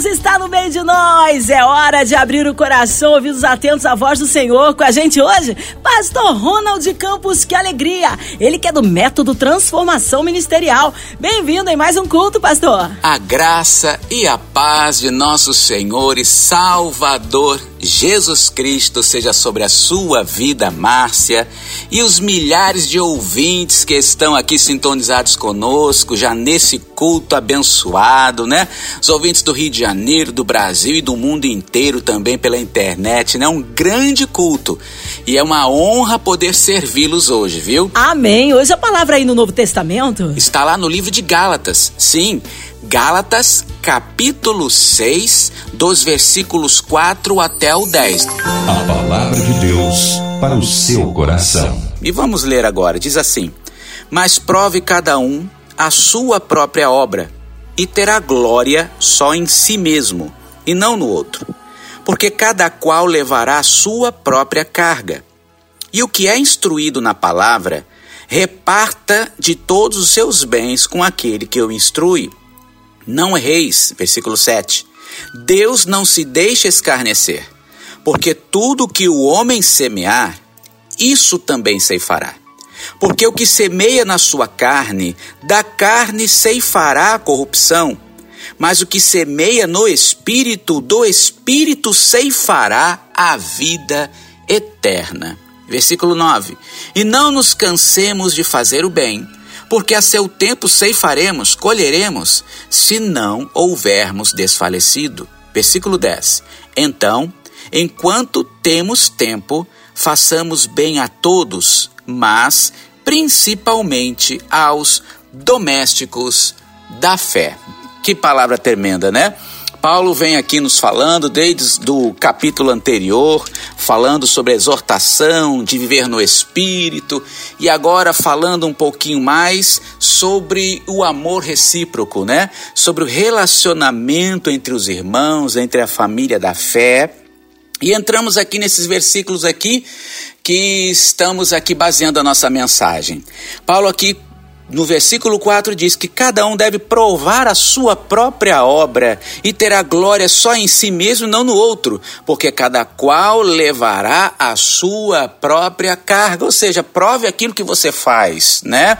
Deus está no meio de nós. É hora de abrir o coração, ouvidos atentos à voz do Senhor. Com a gente hoje, Pastor Ronald Campos, que alegria! Ele que é do Método Transformação Ministerial. Bem-vindo em mais um culto, pastor. A graça e a paz de nosso Senhor e Salvador Jesus Cristo seja sobre a sua vida, Márcia, e os milhares de ouvintes que estão aqui sintonizados conosco, já nesse culto abençoado, né? Os ouvintes do Rio de Janeiro, do Brasil e do mundo inteiro também pela internet, né? Um grande culto. E é uma honra poder servi-los hoje, viu? Amém. Hoje a palavra aí no Novo Testamento está lá no livro de Gálatas. Sim, Gálatas, capítulo 6, dos versículos 4 até o 10. A palavra de Deus para o seu coração. E vamos ler agora. Diz assim: Mas prove cada um a sua própria obra, e terá glória só em si mesmo, e não no outro. Porque cada qual levará a sua própria carga. E o que é instruído na palavra, reparta de todos os seus bens com aquele que o instrui. Não erreis, versículo 7. Deus não se deixa escarnecer, porque tudo que o homem semear, isso também ceifará. Porque o que semeia na sua carne, da carne ceifará a corrupção, mas o que semeia no espírito, do espírito ceifará a vida eterna. Versículo 9: E não nos cansemos de fazer o bem porque a seu tempo ceifaremos, colheremos, se não houvermos desfalecido. Versículo 10. Então, enquanto temos tempo, façamos bem a todos, mas principalmente aos domésticos da fé. Que palavra tremenda, né? Paulo vem aqui nos falando desde o capítulo anterior, falando sobre a exortação de viver no Espírito e agora falando um pouquinho mais sobre o amor recíproco, né? Sobre o relacionamento entre os irmãos, entre a família da fé. E entramos aqui nesses versículos aqui que estamos aqui baseando a nossa mensagem. Paulo aqui no versículo 4 diz que cada um deve provar a sua própria obra e terá glória só em si mesmo, não no outro, porque cada qual levará a sua própria carga. Ou seja, prove aquilo que você faz, né?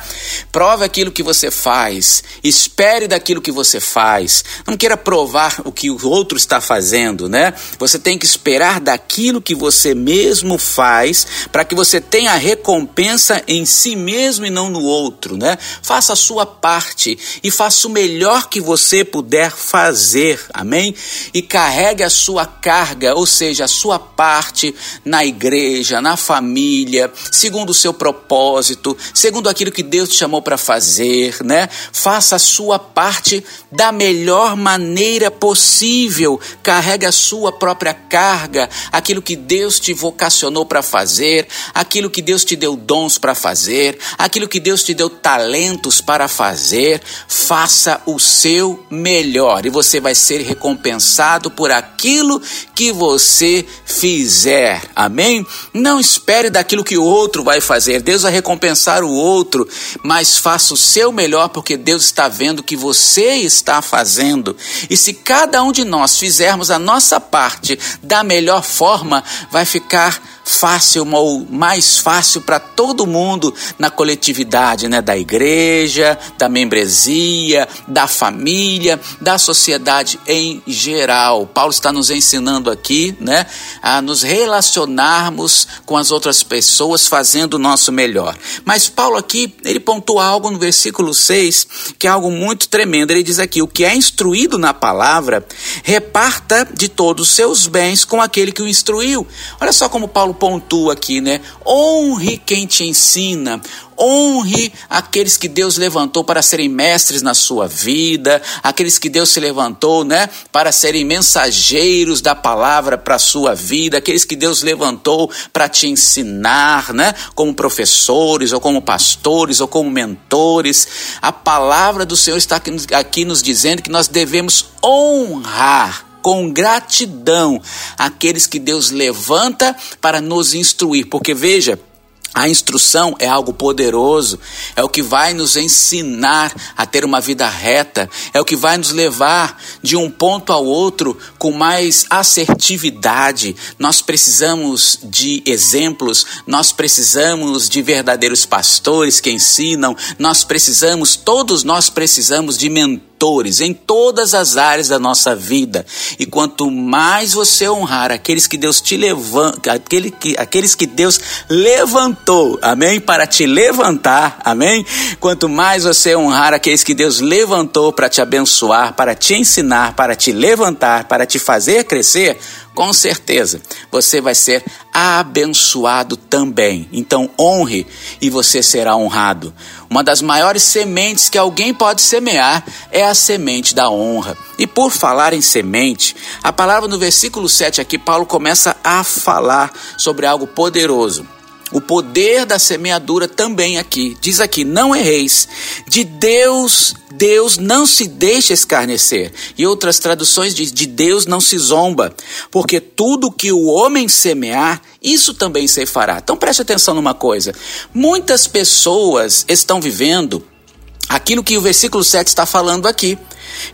Prove aquilo que você faz, espere daquilo que você faz. Não queira provar o que o outro está fazendo, né? Você tem que esperar daquilo que você mesmo faz, para que você tenha recompensa em si mesmo e não no outro, né? Faça a sua parte e faça o melhor que você puder fazer, amém? E carregue a sua carga, ou seja, a sua parte na igreja, na família, segundo o seu propósito, segundo aquilo que Deus te chamou para fazer, né? Faça a sua parte da melhor maneira possível, carregue a sua própria carga, aquilo que Deus te vocacionou para fazer, aquilo que Deus te deu dons para fazer, aquilo que Deus te deu talento talentos para fazer, faça o seu melhor e você vai ser recompensado por aquilo que você fizer. Amém? Não espere daquilo que o outro vai fazer. Deus vai recompensar o outro, mas faça o seu melhor porque Deus está vendo o que você está fazendo. E se cada um de nós fizermos a nossa parte da melhor forma, vai ficar fácil ou mais fácil para todo mundo na coletividade, né, da igreja, da membresia, da família, da sociedade em geral. Paulo está nos ensinando aqui, né, a nos relacionarmos com as outras pessoas fazendo o nosso melhor. Mas Paulo aqui, ele pontua algo no versículo 6, que é algo muito tremendo. Ele diz aqui: "O que é instruído na palavra, reparta de todos os seus bens com aquele que o instruiu". Olha só como Paulo pontua aqui, né? Honre quem te ensina, honre aqueles que Deus levantou para serem mestres na sua vida, aqueles que Deus se levantou, né, para serem mensageiros da palavra para a sua vida, aqueles que Deus levantou para te ensinar, né, como professores ou como pastores ou como mentores. A palavra do Senhor está aqui nos dizendo que nós devemos honrar com gratidão aqueles que Deus levanta para nos instruir, porque veja, a instrução é algo poderoso, é o que vai nos ensinar a ter uma vida reta, é o que vai nos levar de um ponto ao outro com mais assertividade. Nós precisamos de exemplos, nós precisamos de verdadeiros pastores que ensinam, nós precisamos, todos nós precisamos de mentores em todas as áreas da nossa vida. E quanto mais você honrar aqueles que Deus te levanta, aquele que, aqueles que Deus levantou, amém? Para te levantar, amém? Quanto mais você honrar aqueles que Deus levantou para te abençoar, para te ensinar, para te levantar, para te fazer crescer, com certeza você vai ser abençoado também. Então honre e você será honrado. Uma das maiores sementes que alguém pode semear é a semente da honra. E por falar em semente, a palavra no versículo 7 aqui, Paulo começa a falar sobre algo poderoso. O poder da semeadura também aqui. Diz aqui: não erreis. De Deus, Deus não se deixa escarnecer. E outras traduções diz: de Deus não se zomba. Porque tudo que o homem semear, isso também se fará. Então preste atenção numa coisa. Muitas pessoas estão vivendo aquilo que o versículo 7 está falando aqui.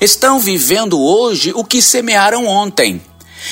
Estão vivendo hoje o que semearam ontem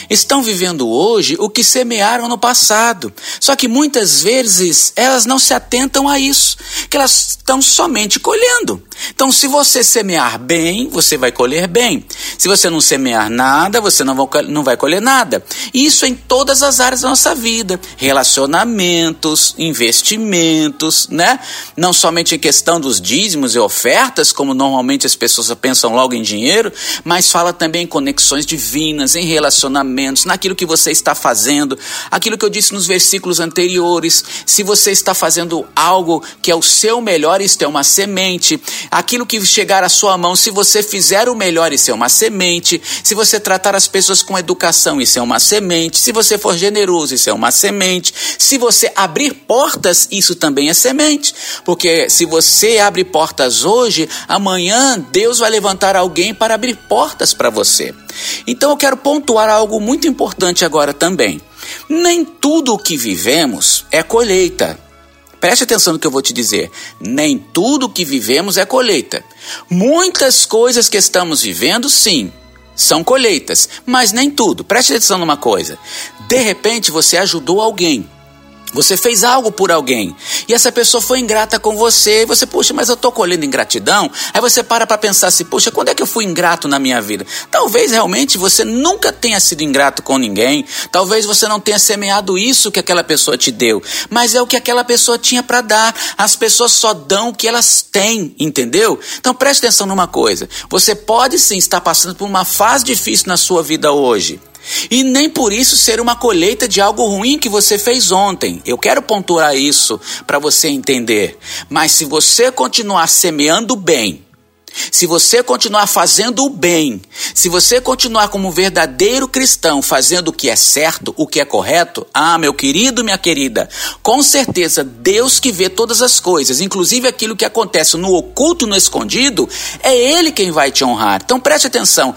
estão vivendo hoje o que semearam no passado. Só que muitas vezes elas não se atentam a isso, que elas estão somente colhendo. Então, se você semear bem, você vai colher bem. Se você não semear nada, você não vai, colher nada. Isso em todas as áreas da nossa vida: relacionamentos, investimentos, né? Não somente em questão dos dízimos e ofertas, como normalmente as pessoas pensam logo em dinheiro, mas fala também em conexões divinas, em relacionamentos, naquilo que você está fazendo, aquilo que eu disse nos versículos anteriores. Se você está fazendo algo que é o seu melhor, isto é uma semente aquilo que chegar à sua mão, se você fizer o melhor, isso é uma semente. Se você tratar as pessoas com educação, isso é uma semente. Se você for generoso, isso é uma semente. Se você abrir portas, isso também é semente. Porque se você abre portas hoje, amanhã Deus vai levantar alguém para abrir portas para você. Então eu quero pontuar algo muito importante agora também. Nem tudo o que vivemos é colheita. Preste atenção no que eu vou te dizer. Nem tudo que vivemos é colheita. Muitas coisas que estamos vivendo, sim, são colheitas, mas nem tudo. Preste atenção numa coisa. De repente você ajudou alguém. Você fez algo por alguém e essa pessoa foi ingrata com você. E você, puxa, mas eu estou colhendo ingratidão. Aí você para para pensar assim, puxa, quando é que eu fui ingrato na minha vida? Talvez realmente você nunca tenha sido ingrato com ninguém. Talvez você não tenha semeado isso que aquela pessoa te deu. Mas é o que aquela pessoa tinha para dar. As pessoas só dão o que elas têm, entendeu? Então preste atenção numa coisa. Você pode sim estar passando por uma fase difícil na sua vida hoje. E nem por isso ser uma colheita de algo ruim que você fez ontem. Eu quero pontuar isso para você entender. Mas se você continuar semeando bem, se você continuar fazendo o bem, se você continuar como um verdadeiro cristão, fazendo o que é certo, o que é correto, ah, meu querido, minha querida, com certeza Deus que vê todas as coisas, inclusive aquilo que acontece no oculto, no escondido, é Ele quem vai te honrar. Então preste atenção,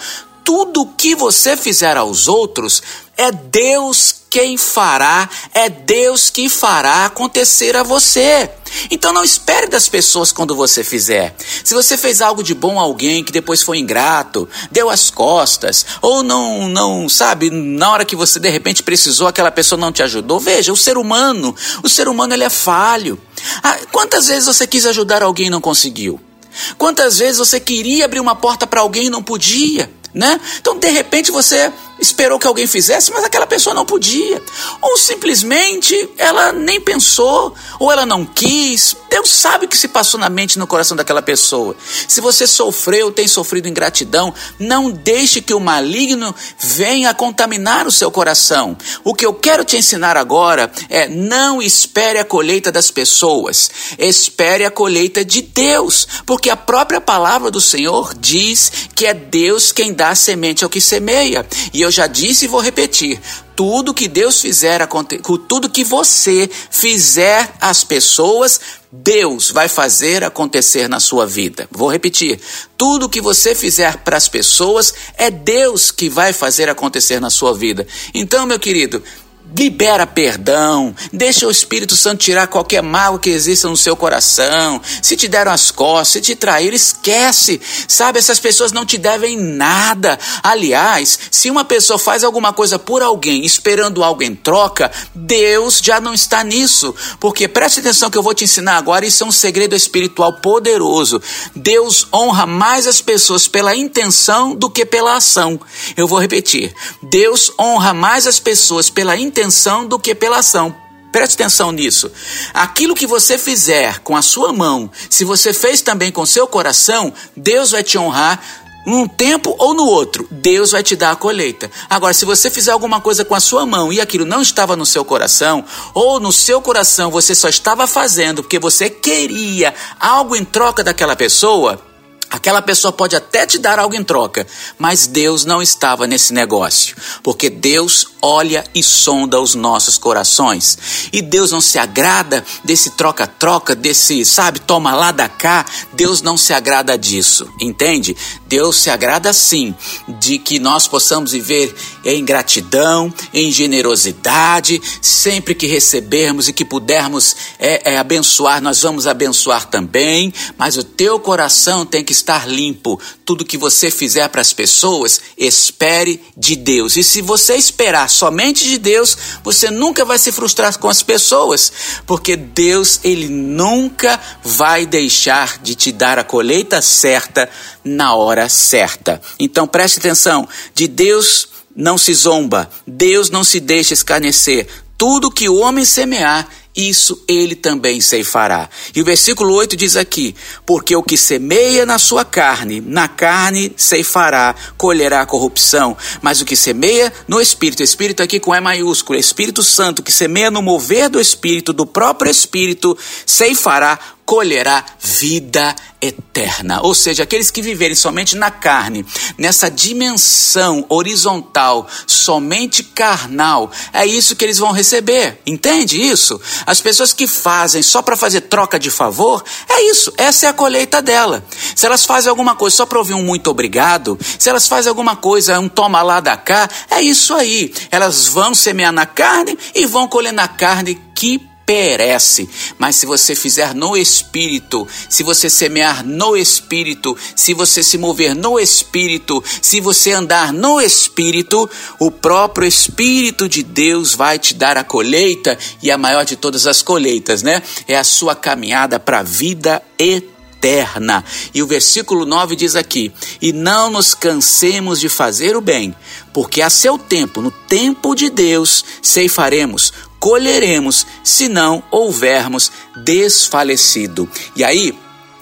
tudo que você fizer aos outros, é Deus quem fará, é Deus que fará acontecer a você. Então não espere das pessoas quando você fizer. Se você fez algo de bom a alguém que depois foi ingrato, deu as costas, ou não, não, sabe, na hora que você de repente precisou, aquela pessoa não te ajudou, veja, o ser humano, o ser humano ele é falho. Ah, quantas vezes você quis ajudar alguém e não conseguiu? Quantas vezes você queria abrir uma porta para alguém e não podia? Né? Então, de repente, você esperou que alguém fizesse, mas aquela pessoa não podia. Ou simplesmente ela nem pensou, ou ela não quis. Deus sabe o que se passou na mente e no coração daquela pessoa. Se você sofreu, tem sofrido ingratidão, não deixe que o maligno venha contaminar o seu coração. O que eu quero te ensinar agora é não espere a colheita das pessoas, espere a colheita de Deus, porque a própria palavra do Senhor diz que é Deus quem dá semente ao que semeia. E eu já disse e vou repetir: tudo que Deus fizer, tudo que você fizer às pessoas, Deus vai fazer acontecer na sua vida. Vou repetir: tudo que você fizer para as pessoas é Deus que vai fazer acontecer na sua vida. Então, meu querido, libera perdão, deixa o Espírito Santo tirar qualquer mal que exista no seu coração. Se te deram as costas, se te traíram, esquece. Sabe, essas pessoas não te devem nada. Aliás, se uma pessoa faz alguma coisa por alguém esperando algo em troca, Deus já não está nisso. Porque preste atenção que eu vou te ensinar agora, isso é um segredo espiritual poderoso. Deus honra mais as pessoas pela intenção do que pela ação. Eu vou repetir. Deus honra mais as pessoas pela intenção intenção do que pela ação. Preste atenção nisso. Aquilo que você fizer com a sua mão, se você fez também com seu coração, Deus vai te honrar num tempo ou no outro, Deus vai te dar a colheita. Agora, se você fizer alguma coisa com a sua mão e aquilo não estava no seu coração, ou no seu coração você só estava fazendo porque você queria algo em troca daquela pessoa, Aquela pessoa pode até te dar algo em troca, mas Deus não estava nesse negócio, porque Deus olha e sonda os nossos corações. E Deus não se agrada desse troca-troca, desse, sabe, toma lá da cá. Deus não se agrada disso, entende? Deus se agrada sim de que nós possamos viver em gratidão, em generosidade, sempre que recebermos e que pudermos é, é, abençoar, nós vamos abençoar também, mas o teu coração tem que estar limpo. Tudo que você fizer para as pessoas, espere de Deus. E se você esperar somente de Deus, você nunca vai se frustrar com as pessoas, porque Deus, ele nunca vai deixar de te dar a colheita certa na hora certa. Então preste atenção, de Deus não se zomba, Deus não se deixa escarnecer. Tudo que o homem semear, isso ele também ceifará. E o versículo 8 diz aqui: Porque o que semeia na sua carne, na carne ceifará, colherá corrupção. Mas o que semeia no Espírito, Espírito aqui com E maiúsculo, Espírito Santo, que semeia no mover do Espírito, do próprio Espírito, ceifará colherá vida eterna. Ou seja, aqueles que viverem somente na carne, nessa dimensão horizontal, somente carnal, é isso que eles vão receber. Entende isso? As pessoas que fazem só para fazer troca de favor, é isso, essa é a colheita dela. Se elas fazem alguma coisa só para ouvir um muito obrigado, se elas fazem alguma coisa, um toma lá da cá, é isso aí. Elas vão semear na carne e vão colher na carne que perece. Mas se você fizer no Espírito, se você semear no Espírito, se você se mover no Espírito, se você andar no Espírito, o próprio Espírito de Deus vai te dar a colheita e a maior de todas as colheitas, né? É a sua caminhada para a vida eterna. E o versículo 9 diz aqui: E não nos cansemos de fazer o bem, porque a seu tempo, no tempo de Deus, ceifaremos colheremos se não houvermos desfalecido. E aí,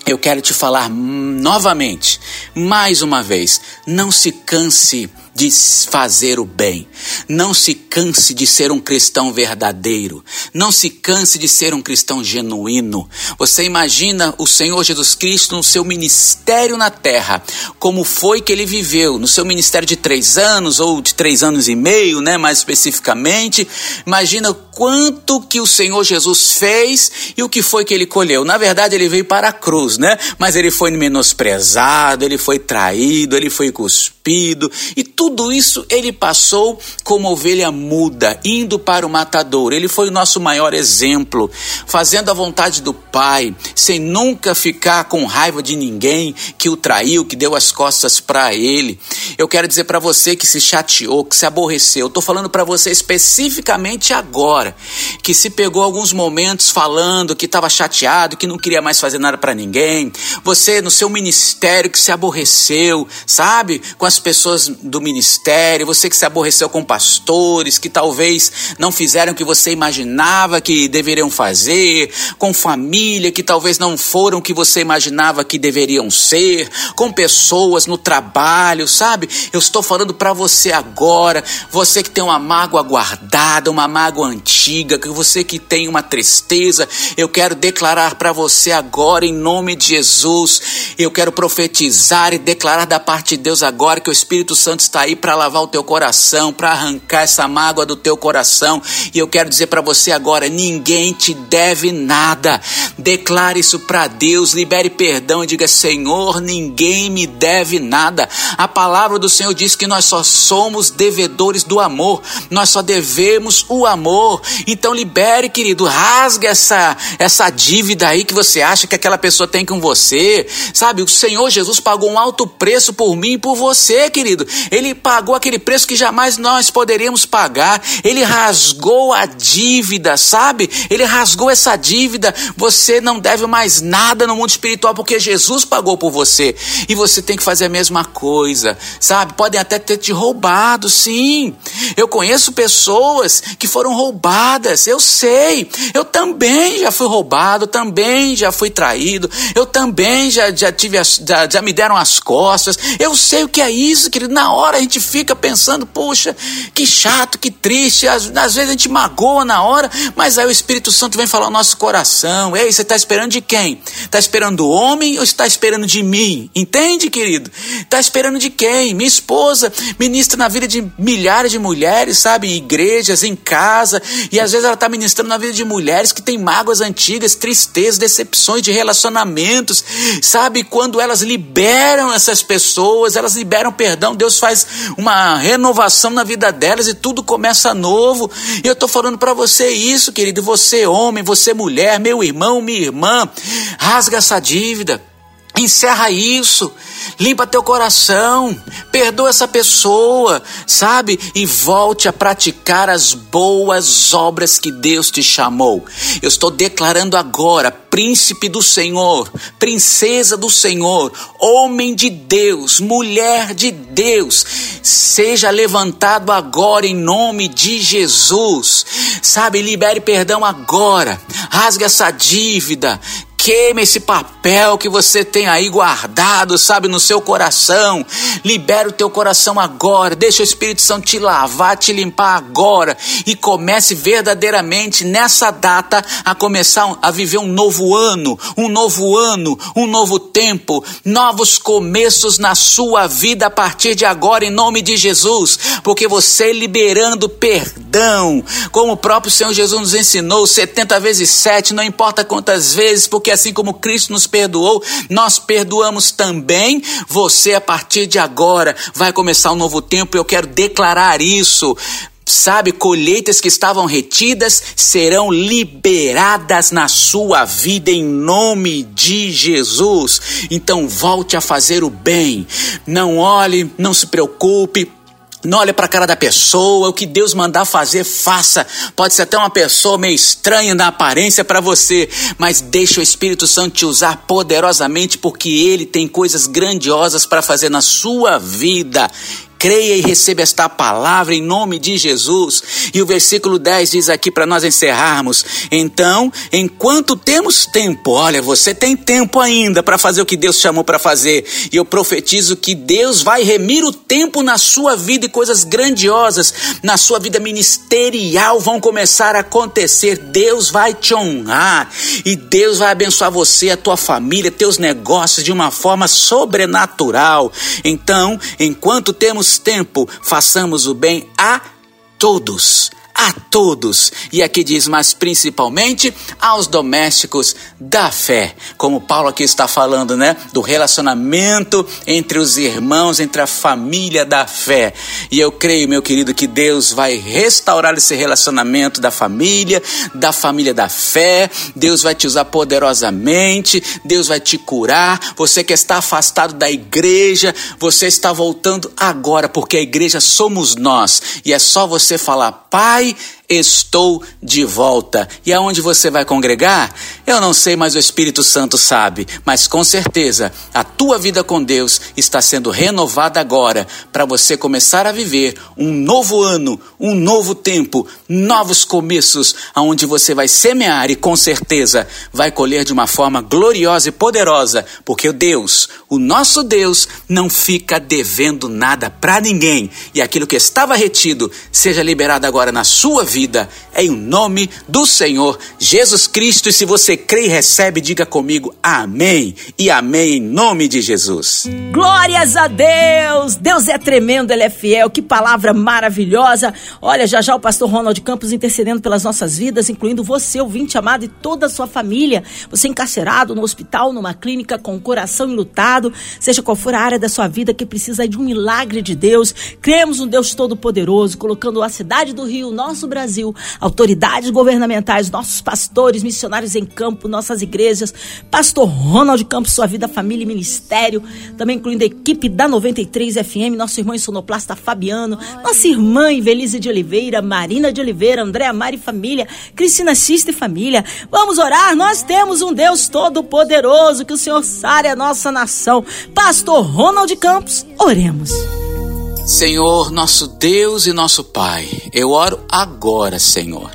eu quero te falar novamente, mais uma vez, não se canse de fazer o bem. Não se canse de ser um cristão verdadeiro. Não se canse de ser um cristão genuíno. Você imagina o Senhor Jesus Cristo no seu ministério na terra, como foi que ele viveu no seu ministério de três anos ou de três anos e meio, né? Mais especificamente. Imagina quanto que o Senhor Jesus fez e o que foi que ele colheu. Na verdade, ele veio para a cruz, né? Mas ele foi menosprezado, ele foi traído, ele foi cuspido e tudo tudo isso ele passou como ovelha muda, indo para o matador. Ele foi o nosso maior exemplo, fazendo a vontade do Pai, sem nunca ficar com raiva de ninguém que o traiu, que deu as costas para ele. Eu quero dizer para você que se chateou, que se aborreceu. Estou falando para você especificamente agora, que se pegou alguns momentos falando que estava chateado, que não queria mais fazer nada para ninguém. Você no seu ministério que se aborreceu, sabe, com as pessoas do ministério ministério, você que se aborreceu com pastores, que talvez não fizeram o que você imaginava que deveriam fazer, com família que talvez não foram o que você imaginava que deveriam ser, com pessoas no trabalho, sabe? Eu estou falando para você agora, você que tem uma mágoa guardada, uma mágoa antiga, que você que tem uma tristeza, eu quero declarar para você agora em nome de Jesus, eu quero profetizar e declarar da parte de Deus agora que o Espírito Santo está aí para lavar o teu coração, para arrancar essa mágoa do teu coração. E eu quero dizer para você agora: ninguém te deve nada. Declare isso para Deus, libere perdão e diga: Senhor, ninguém me deve nada. A palavra do Senhor diz que nós só somos devedores do amor, nós só devemos o amor. Então libere, querido, rasgue essa, essa dívida aí que você acha que aquela pessoa tem com você. Sabe, o Senhor Jesus pagou um alto preço por mim e por você, querido. Ele pagou aquele preço que jamais nós poderíamos pagar. Ele rasgou a dívida, sabe? Ele rasgou essa dívida. Você não deve mais nada no mundo espiritual porque Jesus pagou por você. E você tem que fazer a mesma coisa, sabe? Podem até ter te roubado, sim. Eu conheço pessoas que foram roubadas, eu sei. Eu também já fui roubado, também já fui traído, eu também já, já tive as, já, já me deram as costas. Eu sei o que é isso, querido. Na hora a gente fica pensando, poxa, que chato, que triste. Às, às vezes a gente magoa na hora, mas aí o Espírito Santo vem falar ao nosso coração. Ei, você está esperando de quem? Está esperando do homem ou está esperando de mim? Entende, querido? Está esperando de quem? Minha esposa ministra na vida de milhares de mulheres, sabe? Em igrejas, em casa. E às vezes ela está ministrando na vida de mulheres que têm mágoas antigas, tristezas, decepções de relacionamentos. Sabe? Quando elas liberam essas pessoas, elas liberam perdão, Deus faz uma renovação na vida delas e tudo começa novo. E eu estou falando para você isso, querido. Você, homem, você, mulher, meu irmão, minha irmã, rasga essa dívida. Encerra isso, limpa teu coração, perdoa essa pessoa, sabe? E volte a praticar as boas obras que Deus te chamou. Eu estou declarando agora, príncipe do Senhor, princesa do Senhor, homem de Deus, mulher de Deus, seja levantado agora em nome de Jesus, sabe? Libere perdão agora, rasgue essa dívida, Queime esse papel que você tem aí guardado, sabe, no seu coração. Libera o teu coração agora. Deixa o Espírito Santo te lavar, te limpar agora. E comece verdadeiramente nessa data a começar a viver um novo ano, um novo ano, um novo tempo, novos começos na sua vida a partir de agora, em nome de Jesus. Porque você liberando perdão, como o próprio Senhor Jesus nos ensinou, 70 vezes 7, não importa quantas vezes, porque assim como Cristo nos perdoou, nós perdoamos também. Você, a partir de agora, vai começar um novo tempo. Eu quero declarar isso. Sabe, colheitas que estavam retidas serão liberadas na sua vida em nome de Jesus. Então volte a fazer o bem. Não olhe, não se preocupe, não olhe para a cara da pessoa, o que Deus mandar fazer, faça. Pode ser até uma pessoa meio estranha na aparência para você, mas deixe o Espírito Santo te usar poderosamente, porque Ele tem coisas grandiosas para fazer na sua vida creia e receba esta palavra em nome de Jesus. E o versículo 10 diz aqui para nós encerrarmos: Então, enquanto temos tempo, olha, você tem tempo ainda para fazer o que Deus chamou para fazer. E eu profetizo que Deus vai remir o tempo na sua vida e coisas grandiosas na sua vida ministerial vão começar a acontecer. Deus vai te honrar e Deus vai abençoar você, a tua família, teus negócios de uma forma sobrenatural. Então, enquanto temos tempo, façamos o bem a todos a todos. E aqui diz, mas principalmente aos domésticos da fé. Como Paulo aqui está falando, né? Do relacionamento entre os irmãos, entre a família da fé. E eu creio, meu querido, que Deus vai restaurar esse relacionamento da família, da família da fé. Deus vai te usar poderosamente. Deus vai te curar. Você que está afastado da igreja, você está voltando agora, porque a igreja somos nós. E é só você falar, Pai why estou de volta. E aonde você vai congregar? Eu não sei, mas o Espírito Santo sabe. Mas com certeza, a tua vida com Deus está sendo renovada agora para você começar a viver um novo ano, um novo tempo, novos começos, aonde você vai semear e com certeza vai colher de uma forma gloriosa e poderosa, porque o Deus, o nosso Deus, não fica devendo nada para ninguém. E aquilo que estava retido seja liberado agora na sua vida vida, em nome do Senhor Jesus Cristo. E se você crê e recebe, diga comigo amém e amém em nome de Jesus. Glórias a Deus! Deus é tremendo, Ele é fiel. Que palavra maravilhosa. Olha, já já o pastor Ronald Campos intercedendo pelas nossas vidas, incluindo você, ouvinte amado, e toda a sua família. Você encarcerado no hospital, numa clínica, com o coração enlutado, seja qual for a área da sua vida que precisa de um milagre de Deus. Cremos no Deus Todo-Poderoso, colocando a cidade do Rio, nosso Brasil, autoridades governamentais, nossos pastores, missionários em campo, nossas igrejas, pastor Ronald Campos, sua vida, família e ministério, também incluindo a equipe da 93 FM, nosso irmão sonoplasta Fabiano, nossa irmã Invelise de Oliveira, Marina de Oliveira, Andréa Mari Família, Cristina Xista e Família. Vamos orar, nós temos um Deus Todo-Poderoso, que o Senhor sare a nossa nação. Pastor Ronald Campos, oremos. Senhor, nosso Deus e nosso Pai, eu oro agora, Senhor.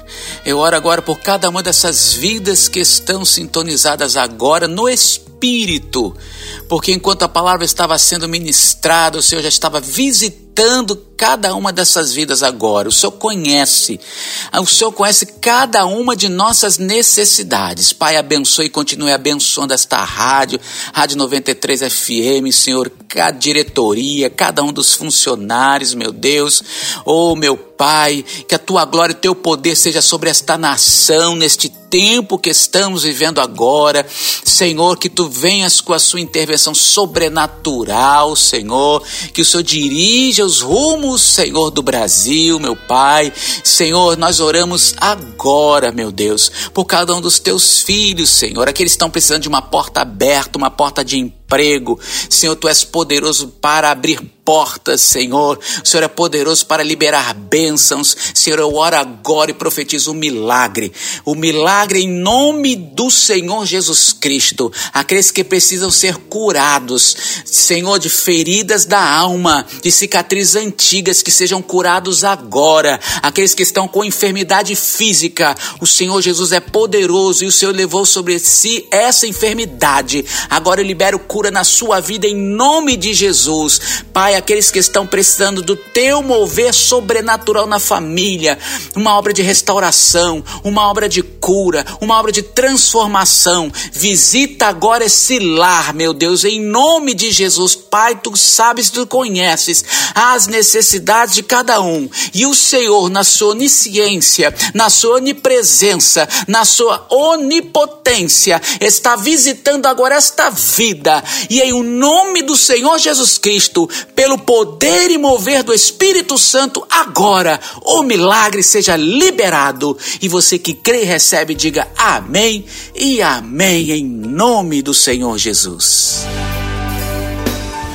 Eu oro agora por cada uma dessas vidas que estão sintonizadas agora no Espírito, porque enquanto a palavra estava sendo ministrada, o Senhor já estava visitando cada uma dessas vidas agora. O Senhor conhece, o Senhor conhece cada uma de nossas necessidades. Pai, abençoe e continue abençoando esta rádio, Rádio 93 FM, Senhor, a diretoria, cada um dos funcionários, meu Deus. Oh, meu Pai, que a tua glória e teu poder seja sobre esta nação neste tempo que estamos vivendo agora. Senhor, que tu venhas com a sua intervenção sobrenatural, Senhor, que o Senhor dirija os rumos, Senhor, do Brasil, meu Pai. Senhor, nós oramos agora, meu Deus, por cada um dos teus filhos, Senhor, aqueles que estão precisando de uma porta aberta, uma porta de emprego. Senhor, tu és poderoso para abrir portas, Senhor. O Senhor é poderoso para liberar bênçãos. Senhor, eu oro agora e profetizo um milagre. O milagre em nome do Senhor Jesus Cristo. Aqueles que precisam ser curados, Senhor, de feridas da alma, de cicatrizes antigas que sejam curados agora. Aqueles que estão com enfermidade física, o Senhor Jesus é poderoso e o Senhor levou sobre si essa enfermidade. Agora eu libero cura na sua vida em nome de Jesus. Pai, aqueles que estão precisando do teu mover sobrenatural na família, uma obra de restauração, uma obra de cura, uma obra de transformação. Visita agora esse lar, meu Deus, em nome de Jesus. Pai, tu sabes, tu conheces as necessidades de cada um. E o Senhor, na sua onisciência, na sua onipresença, na sua onipotência, está visitando agora esta vida. E em o nome do Senhor Jesus Cristo, pelo poder e mover do Espírito Santo, agora o milagre seja liberado. E você que crê e recebe, diga amém e amém em nome do Senhor Jesus.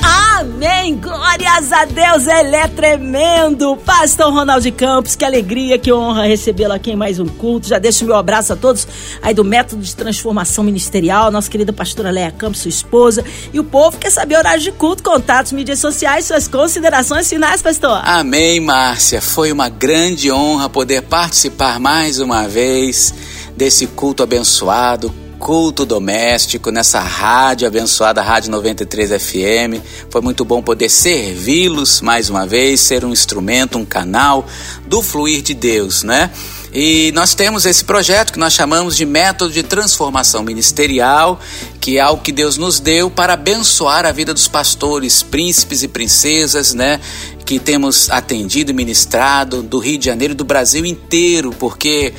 Amém! Glórias a Deus, ele é tremendo! Pastor Ronaldo Campos, que alegria, que honra recebê-lo aqui em mais um culto. Já deixo o meu abraço a todos aí do Método de Transformação Ministerial, nossa querida pastora Leia Campos, sua esposa. E o povo quer saber horários de culto, contatos, mídias sociais, suas considerações finais, pastor. Amém, Márcia. Foi uma grande honra poder participar mais uma vez desse culto abençoado culto doméstico, nessa rádio abençoada, Rádio 93 FM. Foi muito bom poder servi-los mais uma vez, ser um instrumento, um canal do fluir de Deus, né? E nós temos esse projeto que nós chamamos de método de transformação ministerial, que é algo que Deus nos deu para abençoar a vida dos pastores, príncipes e princesas, né? Que temos atendido e ministrado do Rio de Janeiro e do Brasil inteiro, porque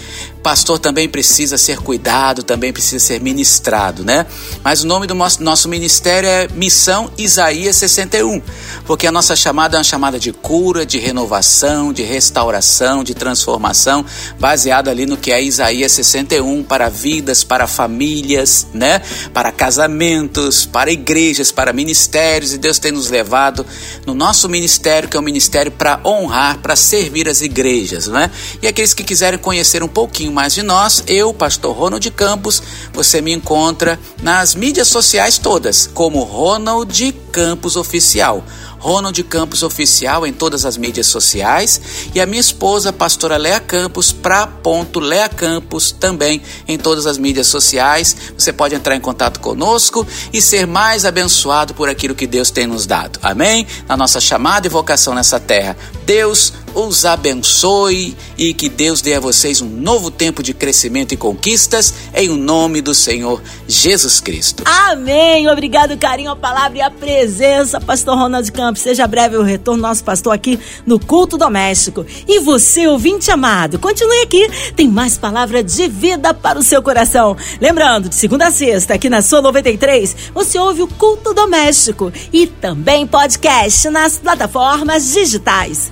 pastor também precisa ser cuidado, também precisa ser ministrado, né? Mas o nome do nosso, nosso ministério é Missão Isaías 61, porque a nossa chamada é uma chamada de cura, de renovação, de restauração, de transformação, baseado ali no que é Isaías 61 para vidas, para famílias, né? Para casamentos, para igrejas, para ministérios, e Deus tem nos levado no nosso ministério, que é um ministério para honrar, para servir as igrejas, né? E aqueles que quiserem conhecer um pouquinho mais de nós, eu, pastor Ronald Campos, você me encontra nas mídias sociais todas, como Ronald Campos Oficial. Ronald Campos Oficial em todas as mídias sociais e a minha esposa, pastora Lea Campos, pra ponto Lea Campos também em todas as mídias sociais. Você pode entrar em contato conosco e ser mais abençoado por aquilo que Deus tem nos dado. Amém? Na nossa chamada e vocação nessa terra. Deus os abençoe e que Deus dê a vocês um novo tempo de crescimento e conquistas em o nome do Senhor Jesus Cristo. Amém. Obrigado, carinho, a palavra e a presença, pastor Ronald Campos. Seja breve o retorno nosso pastor aqui no culto doméstico. E você, ouvinte amado, continue aqui. Tem mais palavra de vida para o seu coração. Lembrando, de segunda a sexta, aqui na sua 93, você ouve o culto doméstico e também podcast nas plataformas digitais